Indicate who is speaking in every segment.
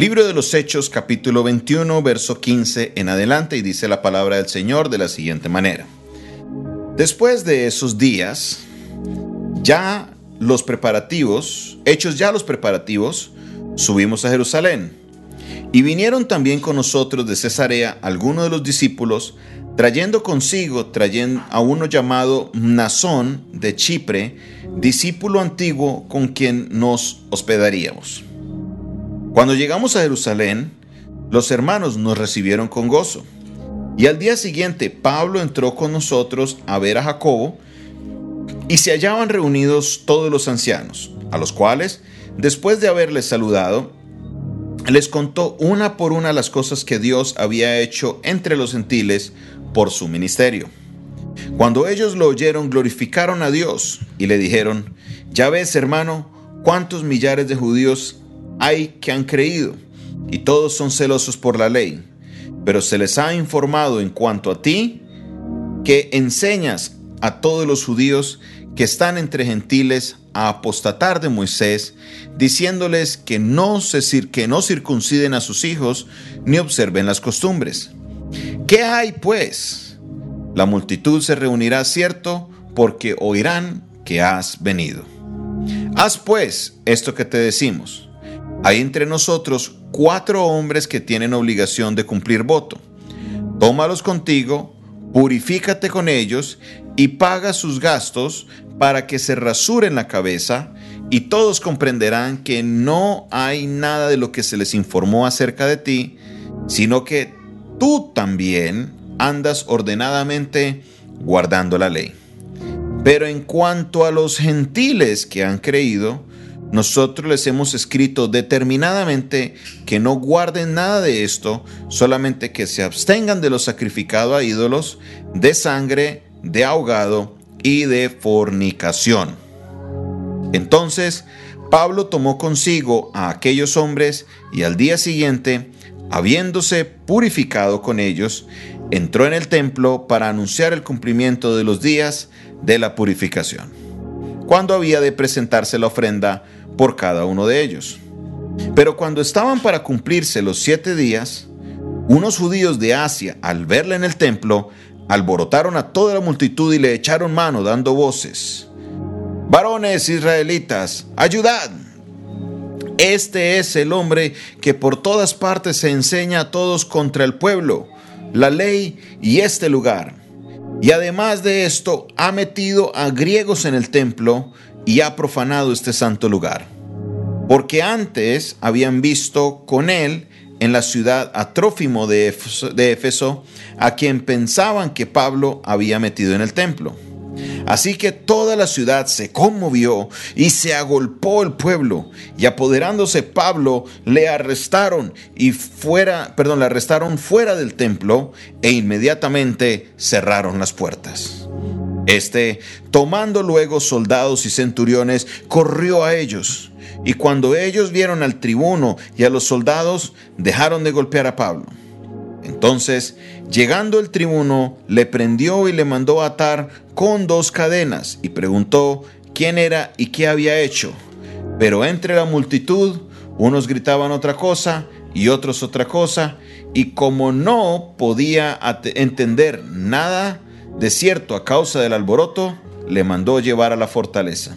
Speaker 1: Libro de los Hechos capítulo 21 verso 15 en adelante y dice la palabra del Señor de la siguiente manera. Después de esos días, ya los preparativos, hechos ya los preparativos, subimos a Jerusalén. Y vinieron también con nosotros de Cesarea algunos de los discípulos, trayendo consigo trayendo a uno llamado Nazón de Chipre, discípulo antiguo con quien nos hospedaríamos. Cuando llegamos a Jerusalén, los hermanos nos recibieron con gozo. Y al día siguiente Pablo entró con nosotros a ver a Jacobo, y se hallaban reunidos todos los ancianos, a los cuales, después de haberles saludado, les contó una por una las cosas que Dios había hecho entre los gentiles por su ministerio. Cuando ellos lo oyeron, glorificaron a Dios y le dijeron, ya ves hermano, cuántos millares de judíos hay que han creído, y todos son celosos por la ley, pero se les ha informado en cuanto a ti, que enseñas a todos los judíos que están entre gentiles a apostatar de Moisés, diciéndoles que no, se, que no circunciden a sus hijos ni observen las costumbres. ¿Qué hay pues? La multitud se reunirá, cierto, porque oirán que has venido. Haz pues esto que te decimos. Hay entre nosotros cuatro hombres que tienen obligación de cumplir voto. Tómalos contigo, purifícate con ellos y paga sus gastos para que se rasuren la cabeza y todos comprenderán que no hay nada de lo que se les informó acerca de ti, sino que tú también andas ordenadamente guardando la ley. Pero en cuanto a los gentiles que han creído, nosotros les hemos escrito determinadamente que no guarden nada de esto, solamente que se abstengan de lo sacrificado a ídolos, de sangre, de ahogado y de fornicación. Entonces Pablo tomó consigo a aquellos hombres y al día siguiente, habiéndose purificado con ellos, entró en el templo para anunciar el cumplimiento de los días de la purificación, cuando había de presentarse la ofrenda por cada uno de ellos. Pero cuando estaban para cumplirse los siete días, unos judíos de Asia, al verle en el templo, alborotaron a toda la multitud y le echaron mano dando voces. Varones israelitas, ayudad. Este es el hombre que por todas partes se enseña a todos contra el pueblo, la ley y este lugar. Y además de esto, ha metido a griegos en el templo y ha profanado este santo lugar. Porque antes habían visto con él en la ciudad a Trófimo de Éfeso, a quien pensaban que Pablo había metido en el templo. Así que toda la ciudad se conmovió y se agolpó el pueblo, y apoderándose Pablo le arrestaron y fuera, perdón, le arrestaron fuera del templo e inmediatamente cerraron las puertas. Este, tomando luego soldados y centuriones, corrió a ellos y cuando ellos vieron al tribuno y a los soldados, dejaron de golpear a Pablo. Entonces, llegando el tribuno, le prendió y le mandó atar con dos cadenas y preguntó quién era y qué había hecho. Pero entre la multitud, unos gritaban otra cosa y otros otra cosa, y como no podía entender nada de cierto a causa del alboroto, le mandó llevar a la fortaleza.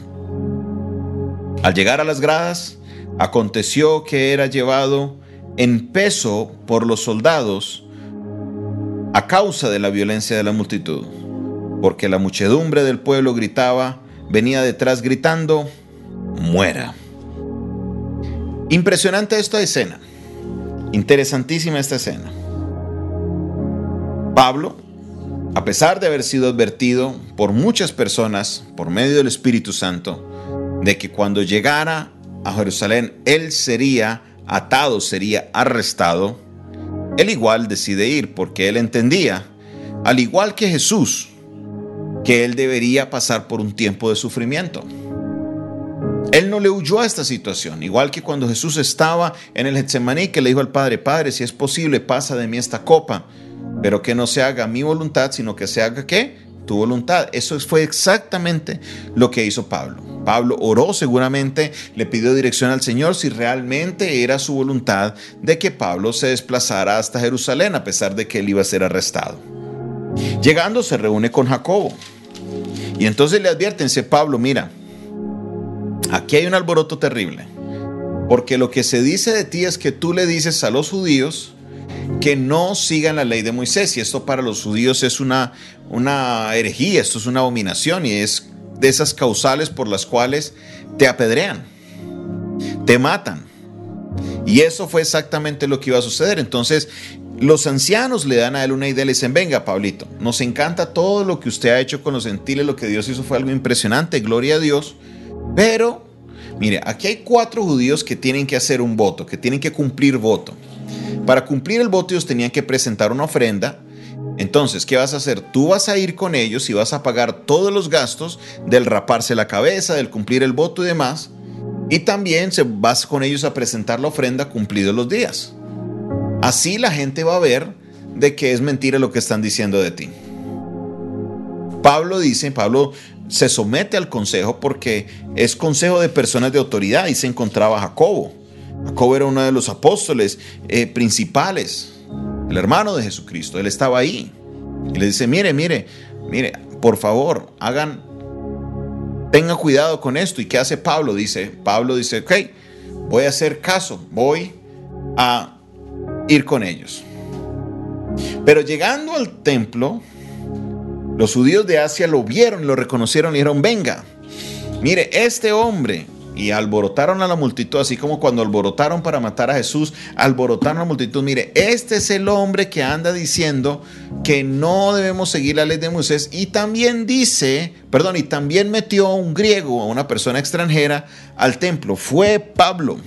Speaker 1: Al llegar a las gradas, aconteció que era llevado en peso por los soldados a causa de la violencia de la multitud, porque la muchedumbre del pueblo gritaba, venía detrás gritando, muera. Impresionante esta escena, interesantísima esta escena. Pablo, a pesar de haber sido advertido por muchas personas por medio del Espíritu Santo, de que cuando llegara a Jerusalén él sería atado, sería arrestado, él igual decide ir porque él entendía, al igual que Jesús, que él debería pasar por un tiempo de sufrimiento. Él no le huyó a esta situación, igual que cuando Jesús estaba en el Getsemaní, que le dijo al Padre, Padre, si es posible, pasa de mí esta copa, pero que no se haga mi voluntad, sino que se haga qué? Tu voluntad. Eso fue exactamente lo que hizo Pablo. Pablo oró seguramente, le pidió dirección al Señor si realmente era su voluntad de que Pablo se desplazara hasta Jerusalén a pesar de que él iba a ser arrestado. Llegando se reúne con Jacobo y entonces le adviertense Pablo, mira, aquí hay un alboroto terrible, porque lo que se dice de ti es que tú le dices a los judíos, que no sigan la ley de Moisés. Y esto para los judíos es una, una herejía, esto es una abominación y es de esas causales por las cuales te apedrean, te matan. Y eso fue exactamente lo que iba a suceder. Entonces, los ancianos le dan a él una idea y le dicen, venga, Pablito, nos encanta todo lo que usted ha hecho con los gentiles, lo que Dios hizo fue algo impresionante, gloria a Dios, pero, mire, aquí hay cuatro judíos que tienen que hacer un voto, que tienen que cumplir voto. Para cumplir el voto ellos tenían que presentar una ofrenda. Entonces, ¿qué vas a hacer? Tú vas a ir con ellos y vas a pagar todos los gastos del raparse la cabeza, del cumplir el voto y demás. Y también se vas con ellos a presentar la ofrenda cumplidos los días. Así la gente va a ver de que es mentira lo que están diciendo de ti. Pablo dice, Pablo se somete al consejo porque es consejo de personas de autoridad y se encontraba Jacobo. Jacobo era uno de los apóstoles eh, principales, el hermano de Jesucristo. Él estaba ahí. Y le dice, mire, mire, mire, por favor, hagan, tengan cuidado con esto. ¿Y qué hace Pablo? Dice, Pablo dice, ok, voy a hacer caso, voy a ir con ellos. Pero llegando al templo, los judíos de Asia lo vieron, lo reconocieron y dijeron, venga, mire, este hombre y alborotaron a la multitud, así como cuando alborotaron para matar a Jesús, alborotaron a la multitud. Mire, este es el hombre que anda diciendo que no debemos seguir la ley de Moisés y también dice, perdón, y también metió a un griego, a una persona extranjera, al templo. Fue Pablo.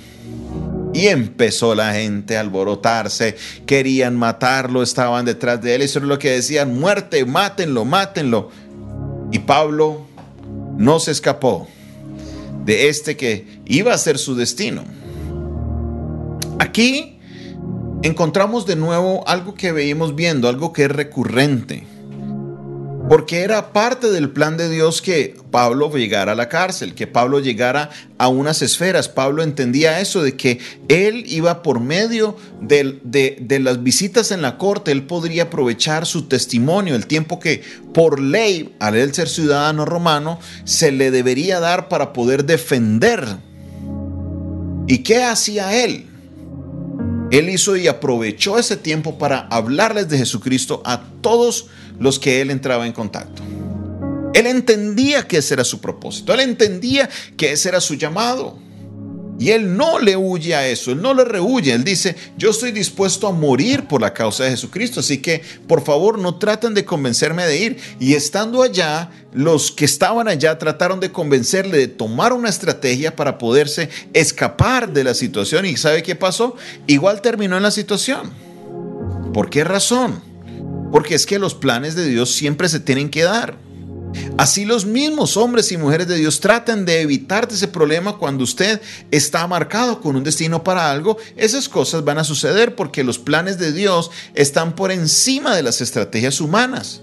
Speaker 1: Y empezó la gente a alborotarse, querían matarlo, estaban detrás de él, eso es lo que decían, muerte, mátenlo, mátenlo. Y Pablo no se escapó de este que iba a ser su destino. Aquí encontramos de nuevo algo que veíamos viendo, algo que es recurrente porque era parte del plan de Dios que Pablo llegara a la cárcel, que Pablo llegara a unas esferas. Pablo entendía eso, de que él iba por medio de, de, las visitas en la corte, él podría aprovechar su testimonio, el tiempo que por ley, al ser ciudadano romano, se le debería dar para poder defender. ¿Y qué hacía él? Él hizo y aprovechó ese tiempo para hablarles de Jesucristo a todos los que él entraba en contacto. Él entendía que ese era su propósito, él entendía que ese era su llamado. Y él no le huye a eso, él no le rehuye, él dice, yo estoy dispuesto a morir por la causa de Jesucristo, así que por favor no traten de convencerme de ir. Y estando allá, los que estaban allá trataron de convencerle de tomar una estrategia para poderse escapar de la situación. ¿Y sabe qué pasó? Igual terminó en la situación. ¿Por qué razón? Porque es que los planes de Dios siempre se tienen que dar. Así los mismos hombres y mujeres de Dios tratan de evitar ese problema cuando usted está marcado con un destino para algo. Esas cosas van a suceder porque los planes de Dios están por encima de las estrategias humanas.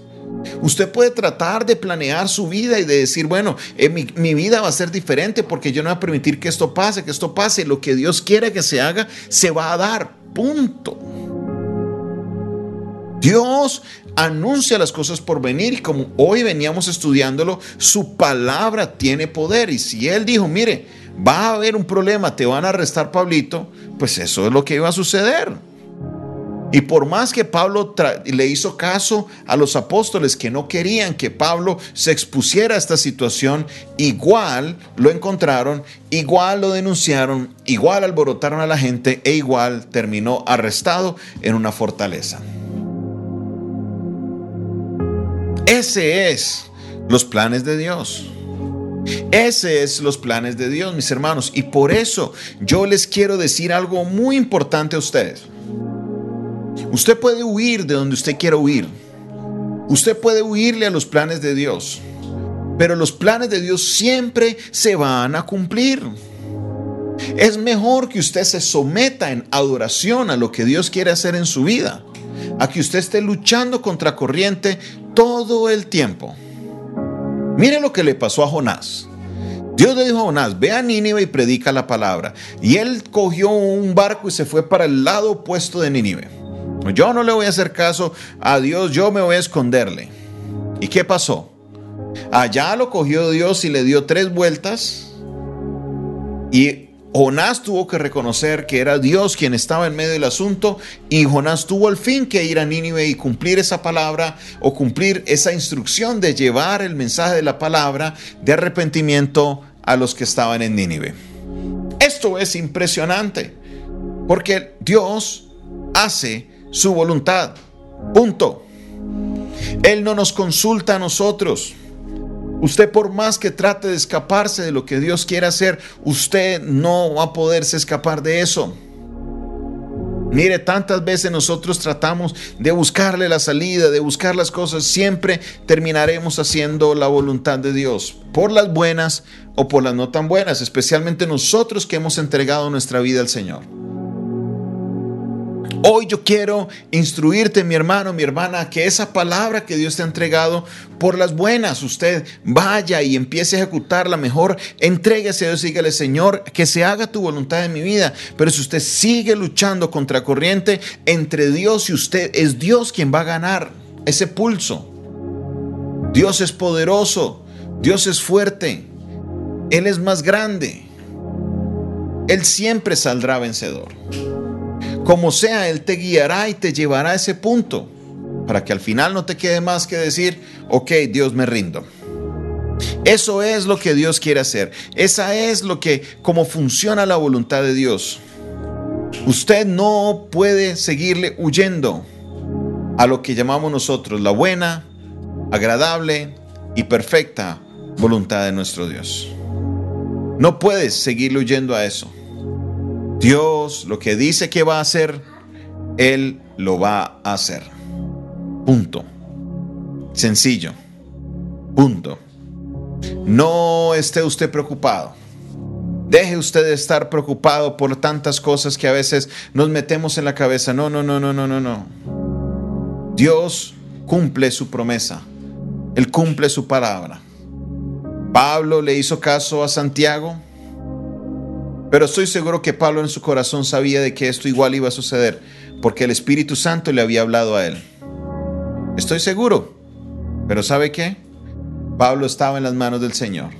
Speaker 1: Usted puede tratar de planear su vida y de decir, bueno, eh, mi, vida va a ser diferente porque yo no voy a permitir que esto pase, que esto pase. Lo que Dios quiere que se haga, se va a dar. Punto. Dios anuncia las cosas por venir y como hoy veníamos estudiándolo, su palabra tiene poder. Y si Él dijo, mire, va a haber un problema, te van a arrestar Pablito, pues eso es lo que iba a suceder. Y por más que Pablo le hizo caso a los apóstoles que no querían que Pablo se expusiera a esta situación, igual lo encontraron, igual lo denunciaron, igual alborotaron a la gente e igual terminó arrestado en una fortaleza. Ese es los planes de Dios. Ese es los planes de Dios, mis hermanos. Y por eso yo les quiero decir algo muy importante a ustedes. Usted puede huir de donde usted quiera huir. Usted puede huirle a los planes de Dios. Pero los planes de Dios siempre se van a cumplir. Es mejor que usted se someta en adoración a lo que Dios quiere hacer en su vida, a que usted esté luchando contra corriente todo el tiempo. Mire lo que le pasó a Jonás. Dios le dijo a Jonás, ve a Nínive y predica la palabra. Y él cogió un barco y se fue para el lado opuesto de Nínive. Yo no le voy a hacer caso a Dios, yo me voy a esconderle. ¿Y qué pasó? Allá lo cogió Dios y le dio tres vueltas. Y Jonás tuvo que reconocer que era Dios quien estaba en medio del asunto y Jonás tuvo al fin que ir a Nínive y cumplir esa palabra o cumplir esa instrucción de llevar el mensaje de la palabra de arrepentimiento a los que estaban en Nínive. Esto es impresionante porque Dios hace su voluntad. Punto. Él no nos consulta a nosotros. Usted por más que trate de escaparse de lo que Dios quiere hacer, usted no va a poderse escapar de eso. Mire, tantas veces nosotros tratamos de buscarle la salida, de buscar las cosas, siempre terminaremos haciendo la voluntad de Dios, por las buenas o por las no tan buenas, especialmente nosotros que hemos entregado nuestra vida al Señor. Hoy yo quiero instruirte, mi hermano, mi hermana, que esa palabra que Dios te ha entregado por las buenas, usted vaya y empiece a ejecutarla mejor, entréguese a Dios dígale, Señor, que se haga tu voluntad en mi vida. Pero si usted sigue luchando contra corriente entre Dios y usted, es Dios quien va a ganar ese pulso. Dios es poderoso, Dios es fuerte, Él es más grande. Él siempre saldrá vencedor. Como sea, Él te guiará y te llevará a ese punto para que al final no te quede más que decir, ok, Dios me rindo. Eso es lo que Dios quiere hacer. Esa es lo que, como funciona la voluntad de Dios. Usted no puede seguirle huyendo a lo que llamamos nosotros la buena, agradable y perfecta voluntad de nuestro Dios. No puedes seguirle huyendo a eso. Dios lo que dice que va a hacer, Él lo va a hacer. Punto. Sencillo. Punto. No esté usted preocupado. Deje usted de estar preocupado por tantas cosas que a veces nos metemos en la cabeza. No, no, no, no, no, no, no. Dios cumple su promesa. Él cumple su palabra. Pablo le hizo caso a Santiago pero estoy seguro que Pablo en su corazón sabía de que esto igual iba a suceder, porque el Espíritu Santo le había hablado a él. Estoy seguro. Pero ¿sabe qué? Pablo estaba en las manos del Señor.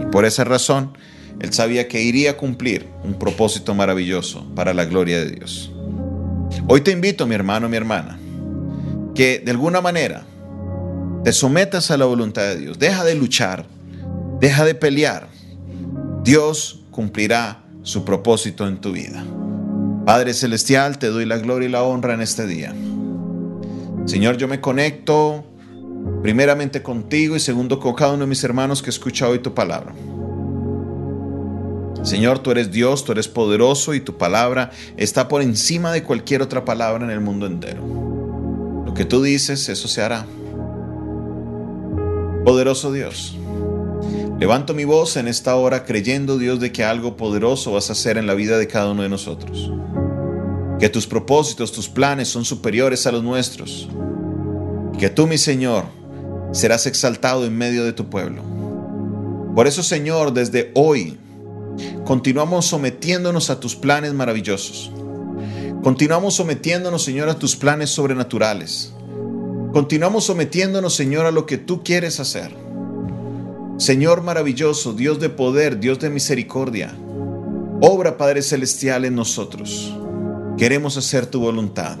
Speaker 1: Y por esa razón, él sabía que iría a cumplir un propósito maravilloso para la gloria de Dios. Hoy te invito, mi hermano, mi hermana, que de alguna manera te sometas a la voluntad de Dios. Deja de luchar, deja de pelear. Dios cumplirá su propósito en tu vida. Padre Celestial, te doy la gloria y la honra en este día. Señor, yo me conecto primeramente contigo y segundo con cada uno de mis hermanos que escucha hoy tu palabra. Señor, tú eres Dios, tú eres poderoso y tu palabra está por encima de cualquier otra palabra en el mundo entero. Lo que tú dices, eso se hará. Poderoso Dios. Levanto mi voz en esta hora creyendo, Dios, de que algo poderoso vas a hacer en la vida de cada uno de nosotros. Que tus propósitos, tus planes son superiores a los nuestros. que tú, mi Señor, serás exaltado en medio de tu pueblo. Por eso, Señor, desde hoy continuamos sometiéndonos a tus planes maravillosos. Continuamos sometiéndonos, Señor, a tus planes sobrenaturales. Continuamos sometiéndonos, Señor, a lo que tú quieres hacer. Señor maravilloso, Dios de poder, Dios de misericordia, obra Padre Celestial en nosotros. Queremos hacer tu voluntad.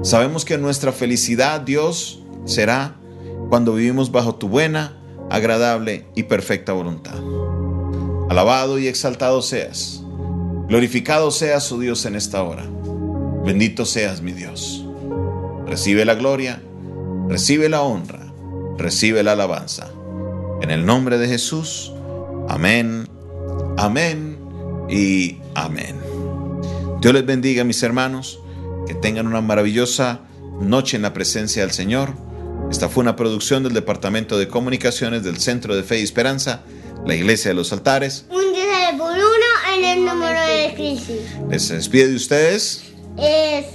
Speaker 1: Sabemos que nuestra felicidad, Dios, será cuando vivimos bajo tu buena, agradable y perfecta voluntad. Alabado y exaltado seas. Glorificado seas, oh Dios, en esta hora. Bendito seas, mi Dios. Recibe la gloria, recibe la honra, recibe la alabanza en el nombre de Jesús. Amén, amén y amén. Dios les bendiga, mis hermanos. Que tengan una maravillosa noche en la presencia del Señor. Esta fue una producción del Departamento de Comunicaciones del Centro de Fe y Esperanza, la Iglesia de los Altares.
Speaker 2: Un día por uno en el número de crisis.
Speaker 1: Les despide de ustedes.
Speaker 2: Es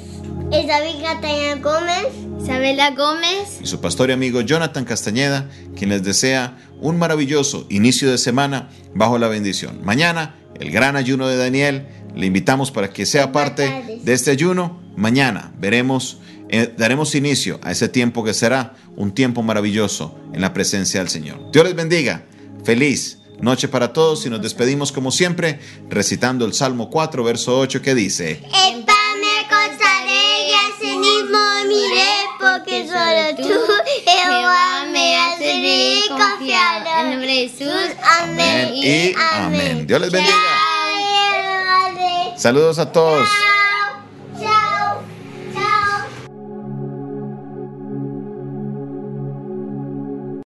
Speaker 2: Isabel Catalina Gómez.
Speaker 3: Isabela Gómez.
Speaker 1: Y su pastor y amigo Jonathan Castañeda, quien les desea un maravilloso inicio de semana bajo la bendición. Mañana, el gran ayuno de Daniel. Le invitamos para que sea parte de este ayuno. Mañana veremos, eh, daremos inicio a ese tiempo que será un tiempo maravilloso en la presencia del Señor. Dios les bendiga. Feliz noche para todos y nos despedimos como siempre recitando el Salmo 4, verso 8 que dice,
Speaker 2: tú, Jehová, me haces confiar.
Speaker 3: En nombre de Jesús.
Speaker 2: Amén
Speaker 1: Amén y amén. Dios les bendiga. Saludos a todos.